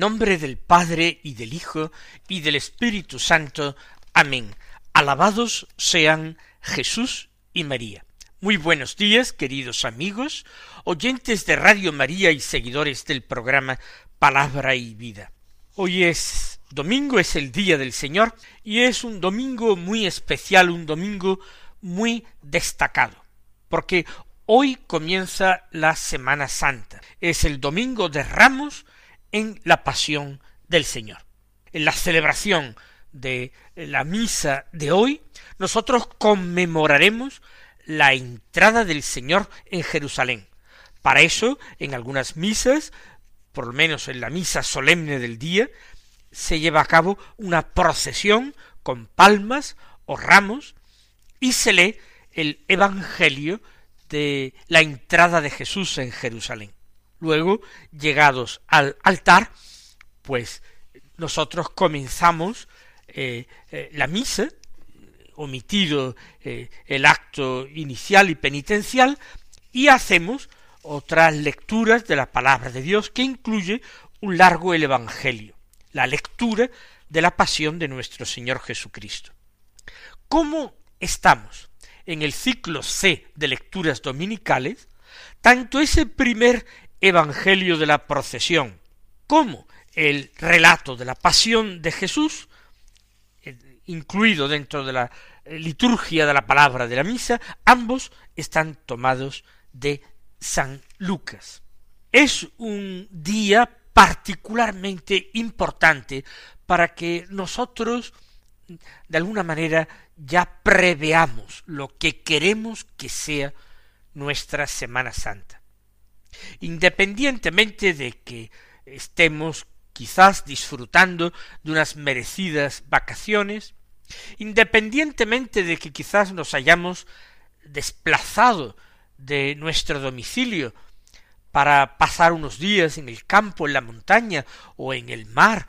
Nombre del Padre y del Hijo y del Espíritu Santo. Amén. Alabados sean Jesús y María. Muy buenos días, queridos amigos, oyentes de Radio María y seguidores del programa Palabra y Vida. Hoy es domingo, es el día del Señor, y es un domingo muy especial, un domingo muy destacado, porque hoy comienza la Semana Santa. Es el domingo de Ramos, en la pasión del Señor. En la celebración de la misa de hoy, nosotros conmemoraremos la entrada del Señor en Jerusalén. Para eso, en algunas misas, por lo menos en la misa solemne del día, se lleva a cabo una procesión con palmas o ramos y se lee el Evangelio de la entrada de Jesús en Jerusalén. Luego, llegados al altar, pues nosotros comenzamos eh, eh, la misa, omitido eh, el acto inicial y penitencial, y hacemos otras lecturas de la palabra de Dios que incluye un largo el Evangelio, la lectura de la pasión de nuestro Señor Jesucristo. ¿Cómo estamos en el ciclo C de lecturas dominicales? Tanto ese primer Evangelio de la procesión, como el relato de la pasión de Jesús, eh, incluido dentro de la eh, liturgia de la palabra de la misa, ambos están tomados de San Lucas. Es un día particularmente importante para que nosotros de alguna manera ya preveamos lo que queremos que sea nuestra Semana Santa independientemente de que estemos quizás disfrutando de unas merecidas vacaciones, independientemente de que quizás nos hayamos desplazado de nuestro domicilio para pasar unos días en el campo, en la montaña o en el mar,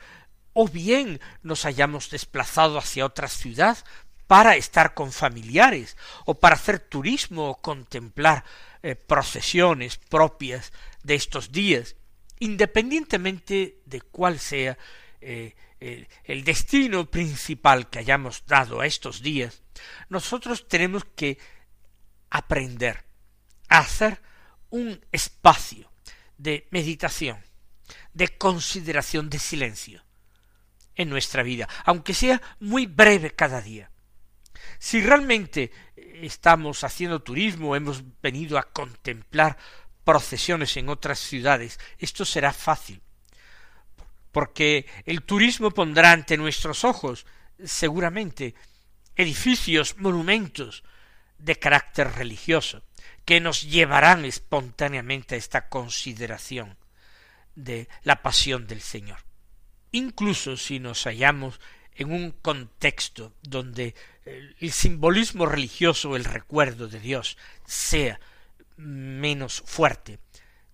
o bien nos hayamos desplazado hacia otra ciudad para estar con familiares, o para hacer turismo o contemplar eh, procesiones propias de estos días, independientemente de cuál sea eh, el destino principal que hayamos dado a estos días, nosotros tenemos que aprender a hacer un espacio de meditación, de consideración, de silencio en nuestra vida, aunque sea muy breve cada día. Si realmente estamos haciendo turismo, hemos venido a contemplar procesiones en otras ciudades, esto será fácil, porque el turismo pondrá ante nuestros ojos seguramente edificios, monumentos de carácter religioso, que nos llevarán espontáneamente a esta consideración de la pasión del Señor. Incluso si nos hallamos en un contexto donde el simbolismo religioso, el recuerdo de Dios, sea menos fuerte.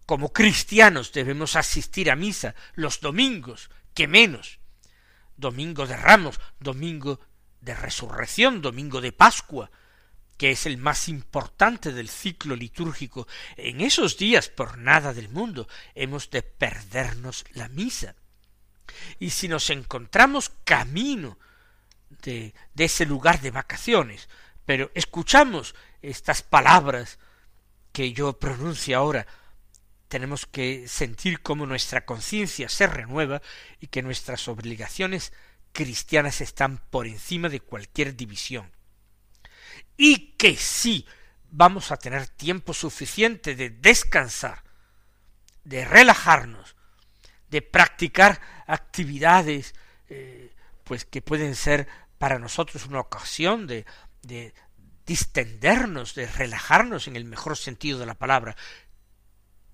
Como cristianos debemos asistir a misa los domingos, que menos. Domingo de Ramos, domingo de Resurrección, domingo de Pascua, que es el más importante del ciclo litúrgico. En esos días, por nada del mundo, hemos de perdernos la misa. Y si nos encontramos camino de, ese lugar de vacaciones, pero escuchamos estas palabras que yo pronuncio ahora, tenemos que sentir cómo nuestra conciencia se renueva y que nuestras obligaciones cristianas están por encima de cualquier división. Y que sí vamos a tener tiempo suficiente de descansar, de relajarnos, de practicar actividades eh, pues que pueden ser para nosotros una ocasión de, de distendernos, de relajarnos en el mejor sentido de la palabra,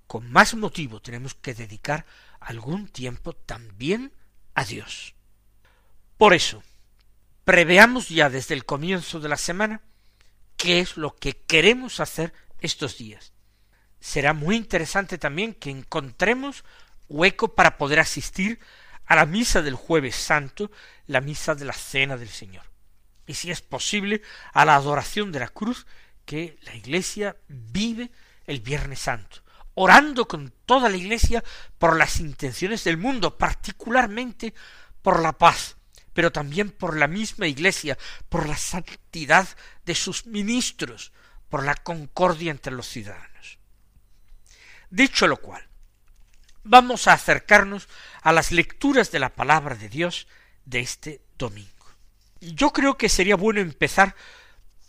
con más motivo tenemos que dedicar algún tiempo también a Dios. Por eso, preveamos ya desde el comienzo de la semana qué es lo que queremos hacer estos días. Será muy interesante también que encontremos hueco para poder asistir a la misa del jueves santo, la misa de la cena del Señor. Y si es posible, a la adoración de la cruz que la Iglesia vive el Viernes Santo, orando con toda la Iglesia por las intenciones del mundo, particularmente por la paz, pero también por la misma Iglesia, por la santidad de sus ministros, por la concordia entre los ciudadanos. Dicho lo cual, vamos a acercarnos a las lecturas de la palabra de Dios de este domingo. Yo creo que sería bueno empezar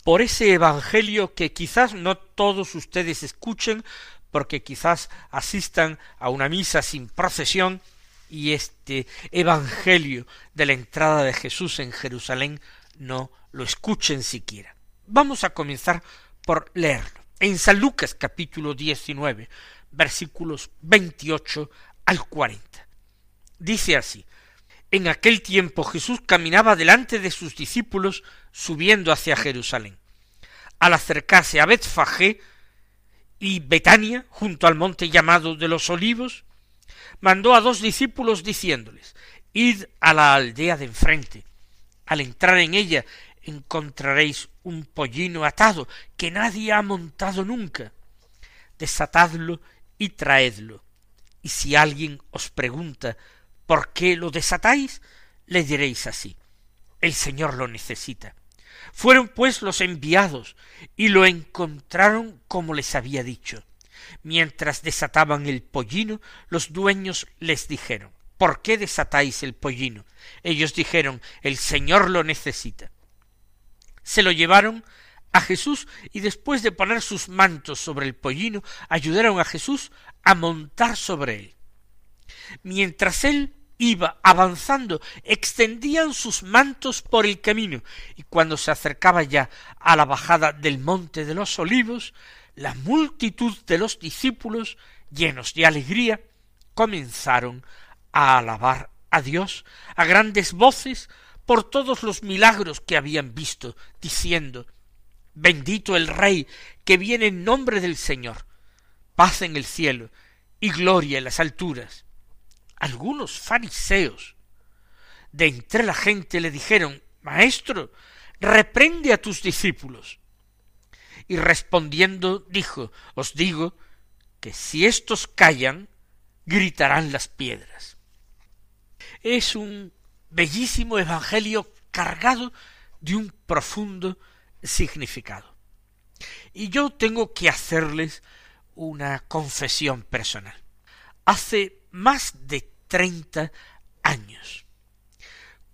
por ese Evangelio que quizás no todos ustedes escuchen, porque quizás asistan a una misa sin procesión, y este Evangelio de la entrada de Jesús en Jerusalén no lo escuchen siquiera. Vamos a comenzar por leerlo. En San Lucas capítulo 19, versículos 28 al 40. Dice así, en aquel tiempo Jesús caminaba delante de sus discípulos subiendo hacia Jerusalén. Al acercarse a Betfagé y Betania, junto al monte llamado de los olivos, mandó a dos discípulos diciéndoles Id a la aldea de enfrente. Al entrar en ella encontraréis un pollino atado que nadie ha montado nunca. Desatadlo y traedlo. Y si alguien os pregunta ¿Por qué lo desatáis? le diréis así. El Señor lo necesita. Fueron pues los enviados y lo encontraron como les había dicho. Mientras desataban el pollino, los dueños les dijeron ¿Por qué desatáis el pollino? Ellos dijeron El Señor lo necesita. Se lo llevaron a Jesús y después de poner sus mantos sobre el pollino, ayudaron a Jesús a montar sobre él. Mientras él iba avanzando, extendían sus mantos por el camino, y cuando se acercaba ya a la bajada del monte de los olivos, la multitud de los discípulos, llenos de alegría, comenzaron a alabar a Dios a grandes voces por todos los milagros que habían visto, diciendo Bendito el Rey que viene en nombre del Señor, paz en el cielo y gloria en las alturas algunos fariseos de entre la gente le dijeron Maestro, reprende a tus discípulos. Y respondiendo dijo Os digo que si éstos callan, gritarán las piedras. Es un bellísimo evangelio cargado de un profundo significado. Y yo tengo que hacerles una confesión personal. Hace más de treinta años.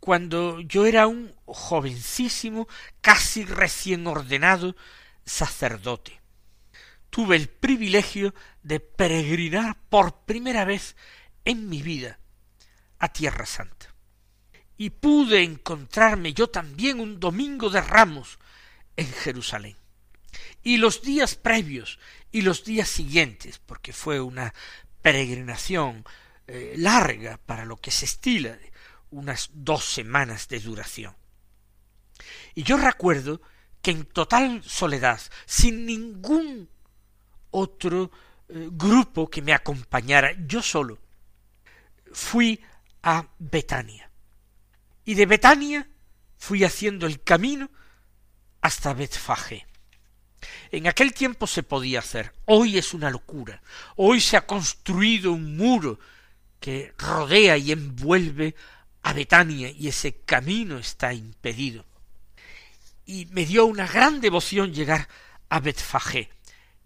Cuando yo era un jovencísimo, casi recién ordenado sacerdote. Tuve el privilegio de peregrinar por primera vez en mi vida a Tierra Santa. Y pude encontrarme yo también un domingo de ramos en Jerusalén. Y los días previos y los días siguientes, porque fue una peregrinación eh, larga para lo que se estila unas dos semanas de duración. Y yo recuerdo que en total soledad, sin ningún otro eh, grupo que me acompañara, yo solo, fui a Betania. Y de Betania fui haciendo el camino hasta Betfagé. En aquel tiempo se podía hacer, hoy es una locura. Hoy se ha construido un muro que rodea y envuelve a Betania y ese camino está impedido. Y me dio una gran devoción llegar a Betfagé.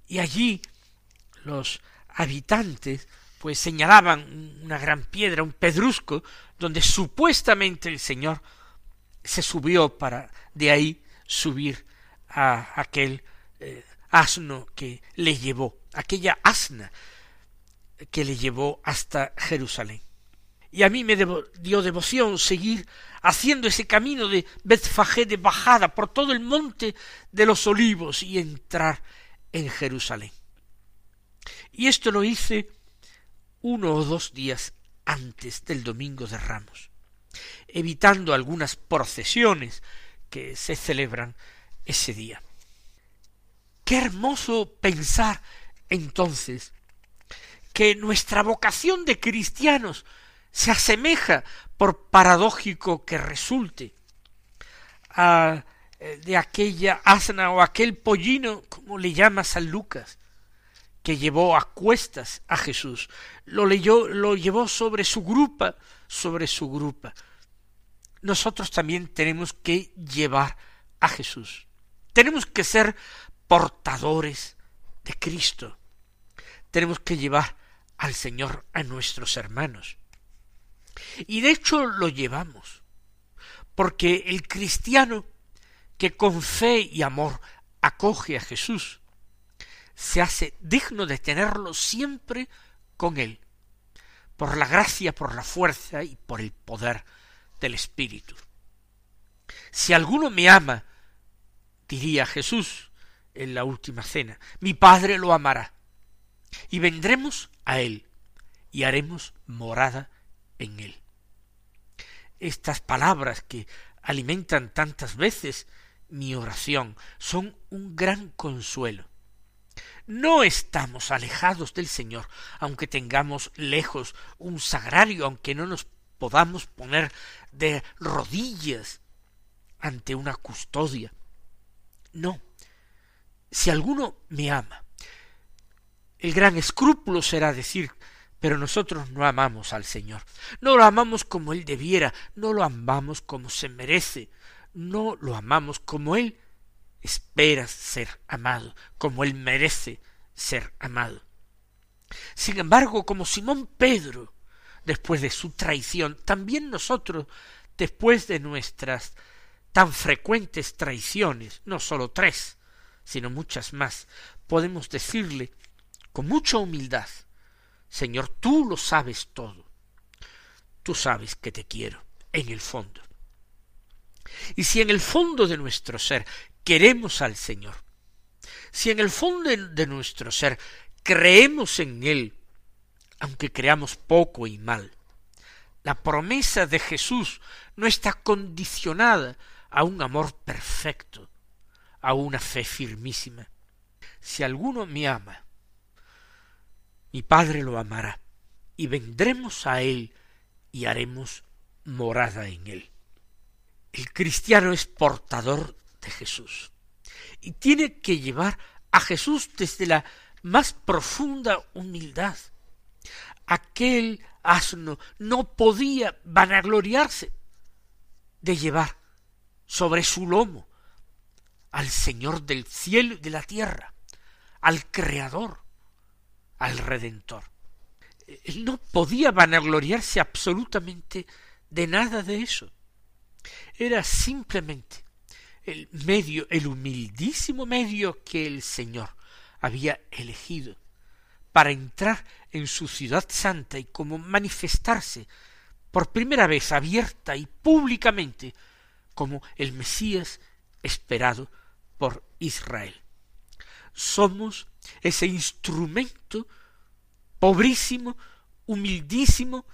Y allí los habitantes pues señalaban una gran piedra, un pedrusco, donde supuestamente el Señor se subió para de ahí subir a aquel eh, asno que le llevó, aquella asna que le llevó hasta Jerusalén. y a mí me dio devoción seguir haciendo ese camino de Betfagé de bajada por todo el monte de los olivos y entrar en Jerusalén. Y esto lo hice uno o dos días antes del domingo de Ramos, evitando algunas procesiones que se celebran ese día. Qué hermoso pensar entonces que nuestra vocación de cristianos se asemeja, por paradójico que resulte, a eh, de aquella asna o aquel pollino, como le llama San Lucas, que llevó a cuestas a Jesús, lo leyó, lo llevó sobre su grupa, sobre su grupa. Nosotros también tenemos que llevar a Jesús. Tenemos que ser portadores de Cristo. Tenemos que llevar al Señor a nuestros hermanos. Y de hecho lo llevamos, porque el cristiano que con fe y amor acoge a Jesús, se hace digno de tenerlo siempre con él, por la gracia, por la fuerza y por el poder del Espíritu. Si alguno me ama, diría Jesús en la última cena, mi Padre lo amará, y vendremos a él, y haremos morada en él. Estas palabras que alimentan tantas veces mi oración son un gran consuelo. No estamos alejados del Señor, aunque tengamos lejos un sagrario, aunque no nos podamos poner de rodillas ante una custodia. No. Si alguno me ama, el gran escrúpulo será decir pero nosotros no amamos al Señor. No lo amamos como Él debiera, no lo amamos como se merece, no lo amamos como Él espera ser amado, como Él merece ser amado. Sin embargo, como Simón Pedro, después de su traición, también nosotros, después de nuestras tan frecuentes traiciones, no sólo tres, sino muchas más, podemos decirle con mucha humildad, Señor, tú lo sabes todo. Tú sabes que te quiero, en el fondo. Y si en el fondo de nuestro ser queremos al Señor, si en el fondo de nuestro ser creemos en Él, aunque creamos poco y mal, la promesa de Jesús no está condicionada a un amor perfecto, a una fe firmísima. Si alguno me ama, mi Padre lo amará, y vendremos a Él y haremos morada en Él. El cristiano es portador de Jesús y tiene que llevar a Jesús desde la más profunda humildad. Aquel asno no podía vanagloriarse de llevar sobre su lomo al Señor del cielo y de la tierra, al Creador, al Redentor. Él no podía vanagloriarse absolutamente de nada de eso. Era simplemente el medio, el humildísimo medio que el Señor había elegido para entrar en su ciudad santa y como manifestarse por primera vez abierta y públicamente como el Mesías esperado por Israel. Somos ese instrumento pobrísimo, humildísimo,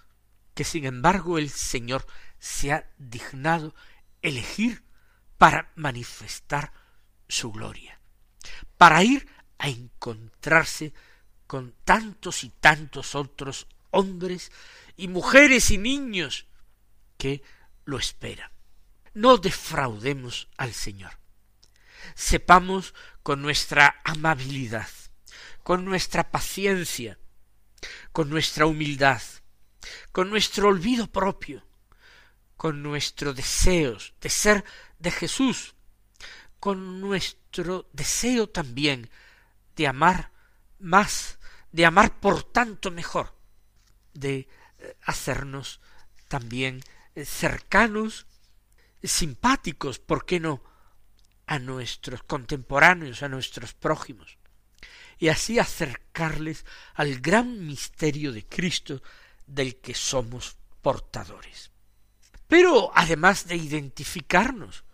que sin embargo el Señor se ha dignado elegir para manifestar su gloria, para ir a encontrarse con tantos y tantos otros hombres y mujeres y niños que lo esperan. No defraudemos al Señor. Sepamos con nuestra amabilidad, con nuestra paciencia, con nuestra humildad, con nuestro olvido propio, con nuestro deseos de ser de Jesús, con nuestro deseo también de amar más, de amar por tanto mejor, de eh, hacernos también eh, cercanos, simpáticos, ¿por qué no?, a nuestros contemporáneos, a nuestros prójimos, y así acercarles al gran misterio de Cristo del que somos portadores. Pero además de identificarnos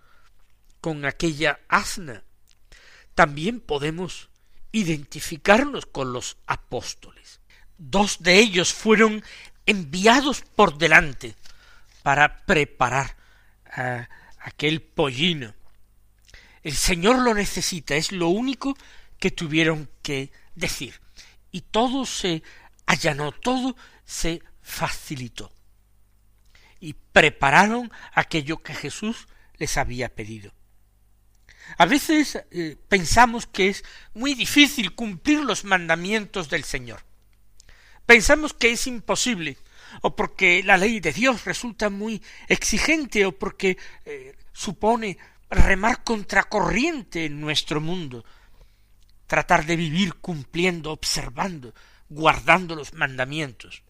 con aquella asna, también podemos identificarnos con los apóstoles. Dos de ellos fueron enviados por delante para preparar a aquel pollino. El Señor lo necesita, es lo único que tuvieron que decir. Y todo se allanó, todo se facilitó. Y prepararon aquello que Jesús les había pedido. A veces eh, pensamos que es muy difícil cumplir los mandamientos del Señor. Pensamos que es imposible, o porque la ley de Dios resulta muy exigente, o porque eh, supone remar contracorriente en nuestro mundo, tratar de vivir cumpliendo, observando, guardando los mandamientos.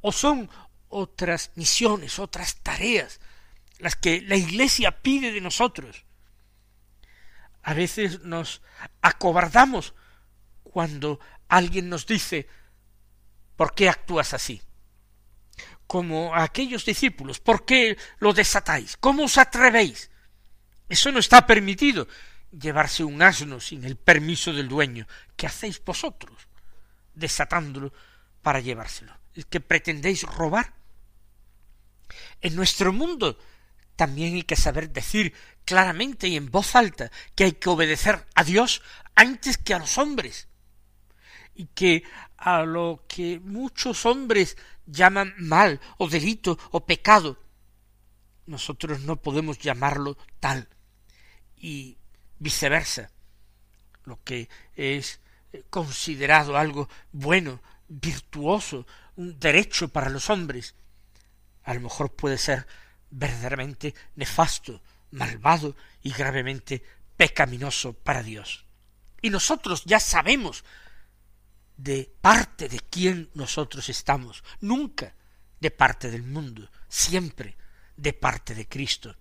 O son otras misiones, otras tareas, las que la Iglesia pide de nosotros. A veces nos acobardamos cuando alguien nos dice ¿Por qué actúas así? Como aquellos discípulos, ¿por qué lo desatáis? ¿Cómo os atrevéis? Eso no está permitido llevarse un asno sin el permiso del dueño. ¿Qué hacéis vosotros? desatándolo para llevárselo. ¿Es que pretendéis robar? En nuestro mundo también hay que saber decir claramente y en voz alta que hay que obedecer a Dios antes que a los hombres y que a lo que muchos hombres llaman mal o delito o pecado, nosotros no podemos llamarlo tal y viceversa. Lo que es considerado algo bueno, virtuoso, un derecho para los hombres, a lo mejor puede ser verdaderamente nefasto, malvado y gravemente pecaminoso para Dios. Y nosotros ya sabemos de parte de quién nosotros estamos, nunca de parte del mundo, siempre de parte de Cristo.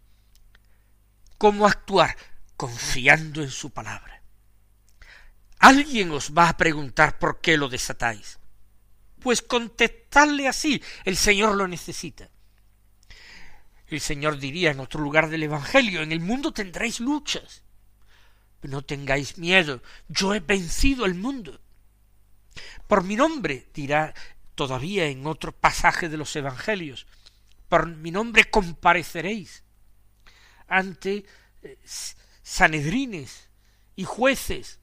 ¿Cómo actuar? Confiando en su palabra. Alguien os va a preguntar por qué lo desatáis. Pues contestadle así, el Señor lo necesita. El Señor diría en otro lugar del Evangelio, en el mundo tendréis luchas. no tengáis miedo, yo he vencido al mundo. Por mi nombre, dirá todavía en otro pasaje de los Evangelios, por mi nombre compareceréis ante eh, sanedrines y jueces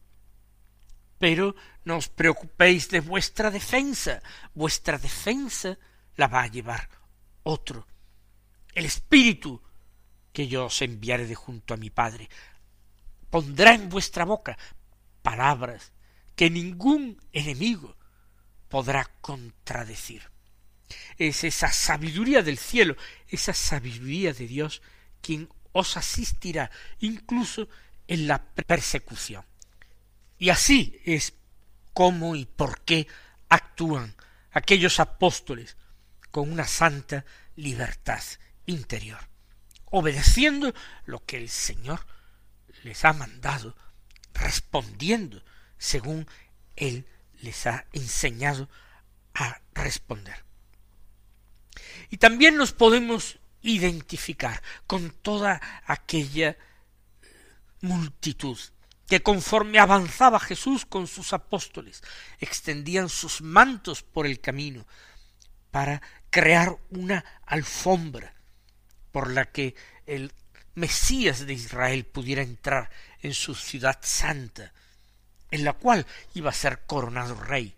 pero no os preocupéis de vuestra defensa, vuestra defensa la va a llevar otro, el Espíritu que yo os enviaré de junto a mi Padre. Pondrá en vuestra boca palabras que ningún enemigo podrá contradecir. Es esa sabiduría del cielo, esa sabiduría de Dios quien os asistirá incluso en la persecución. Y así es cómo y por qué actúan aquellos apóstoles con una santa libertad interior, obedeciendo lo que el Señor les ha mandado, respondiendo según Él les ha enseñado a responder. Y también nos podemos identificar con toda aquella multitud que conforme avanzaba Jesús con sus apóstoles, extendían sus mantos por el camino para crear una alfombra por la que el Mesías de Israel pudiera entrar en su ciudad santa, en la cual iba a ser coronado rey,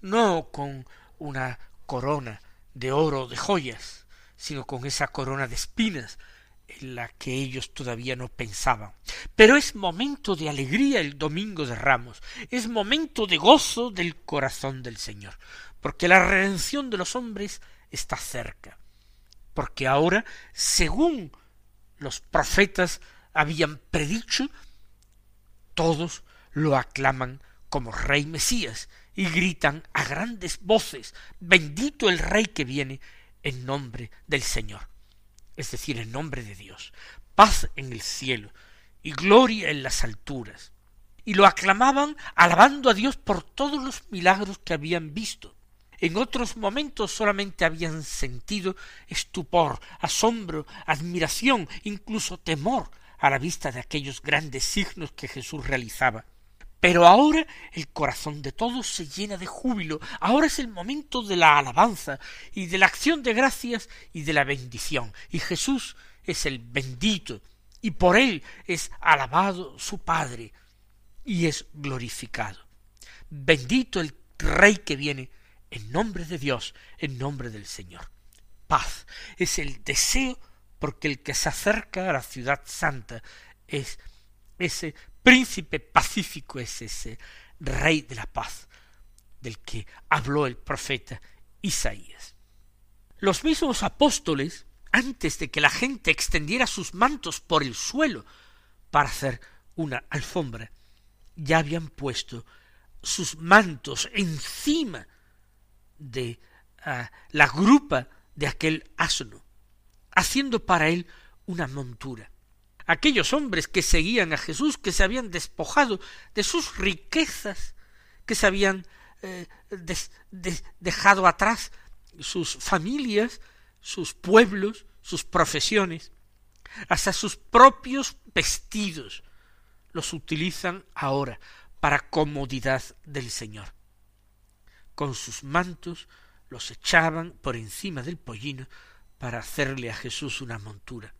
no con una corona de oro de joyas, sino con esa corona de espinas en la que ellos todavía no pensaban. Pero es momento de alegría el domingo de Ramos, es momento de gozo del corazón del Señor, porque la redención de los hombres está cerca, porque ahora, según los profetas habían predicho, todos lo aclaman como Rey Mesías y gritan a grandes voces, bendito el Rey que viene en nombre del Señor es decir, en nombre de Dios, paz en el cielo y gloria en las alturas. Y lo aclamaban alabando a Dios por todos los milagros que habían visto. En otros momentos solamente habían sentido estupor, asombro, admiración, incluso temor a la vista de aquellos grandes signos que Jesús realizaba. Pero ahora el corazón de todos se llena de júbilo, ahora es el momento de la alabanza y de la acción de gracias y de la bendición, y Jesús es el bendito, y por él es alabado su Padre, y es glorificado. Bendito el Rey que viene en nombre de Dios, en nombre del Señor. Paz es el deseo porque el que se acerca a la ciudad santa es ese príncipe pacífico, es ese rey de la paz del que habló el profeta Isaías. Los mismos apóstoles, antes de que la gente extendiera sus mantos por el suelo para hacer una alfombra, ya habían puesto sus mantos encima de ah, la grupa de aquel asno, haciendo para él una montura. Aquellos hombres que seguían a Jesús, que se habían despojado de sus riquezas, que se habían eh, dejado atrás sus familias, sus pueblos, sus profesiones, hasta sus propios vestidos, los utilizan ahora para comodidad del Señor con sus mantos los echaban por encima del pollino para hacerle a Jesús una montura.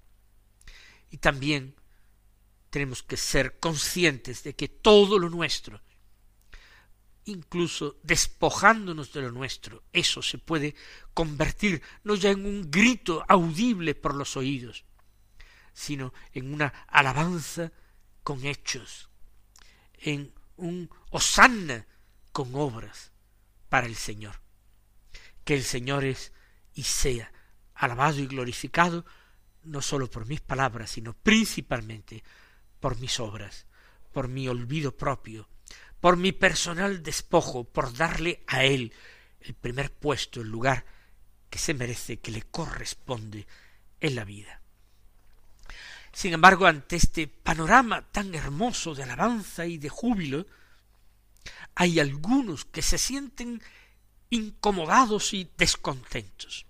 Y también tenemos que ser conscientes de que todo lo nuestro, incluso despojándonos de lo nuestro, eso se puede convertir no ya en un grito audible por los oídos, sino en una alabanza con hechos, en un hosanna con obras, para el Señor. Que el Señor es y sea alabado y glorificado no sólo por mis palabras, sino principalmente por mis obras, por mi olvido propio, por mi personal despojo, por darle a Él el primer puesto, el lugar que se merece, que le corresponde en la vida. Sin embargo, ante este panorama tan hermoso de alabanza y de júbilo, hay algunos que se sienten incomodados y descontentos.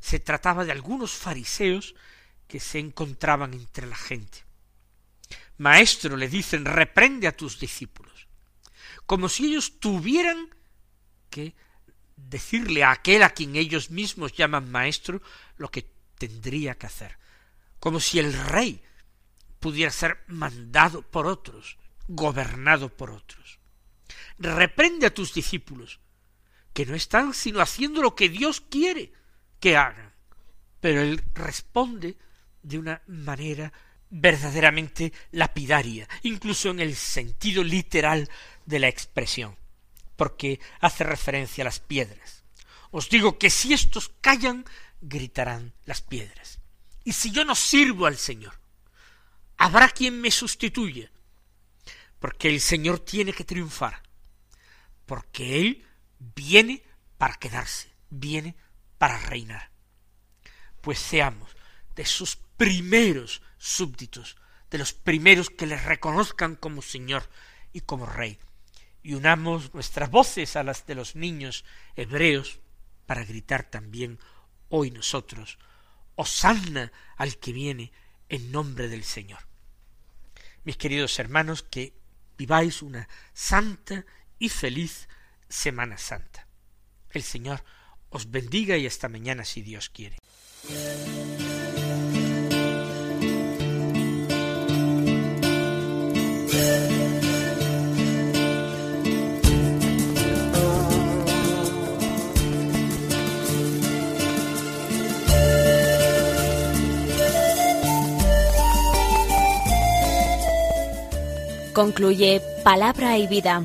Se trataba de algunos fariseos que se encontraban entre la gente. Maestro, le dicen, reprende a tus discípulos, como si ellos tuvieran que decirle a aquel a quien ellos mismos llaman maestro lo que tendría que hacer, como si el rey pudiera ser mandado por otros, gobernado por otros reprende a tus discípulos, que no están sino haciendo lo que Dios quiere que hagan. Pero él responde de una manera verdaderamente lapidaria, incluso en el sentido literal de la expresión, porque hace referencia a las piedras. Os digo que si estos callan, gritarán las piedras. Y si yo no sirvo al Señor, habrá quien me sustituya, porque el Señor tiene que triunfar porque Él viene para quedarse, viene para reinar. Pues seamos de sus primeros súbditos, de los primeros que le reconozcan como Señor y como Rey, y unamos nuestras voces a las de los niños hebreos para gritar también hoy nosotros, Osanna al que viene en nombre del Señor. Mis queridos hermanos, que viváis una santa y feliz Semana Santa. El Señor os bendiga y hasta mañana si Dios quiere. Concluye Palabra y Vida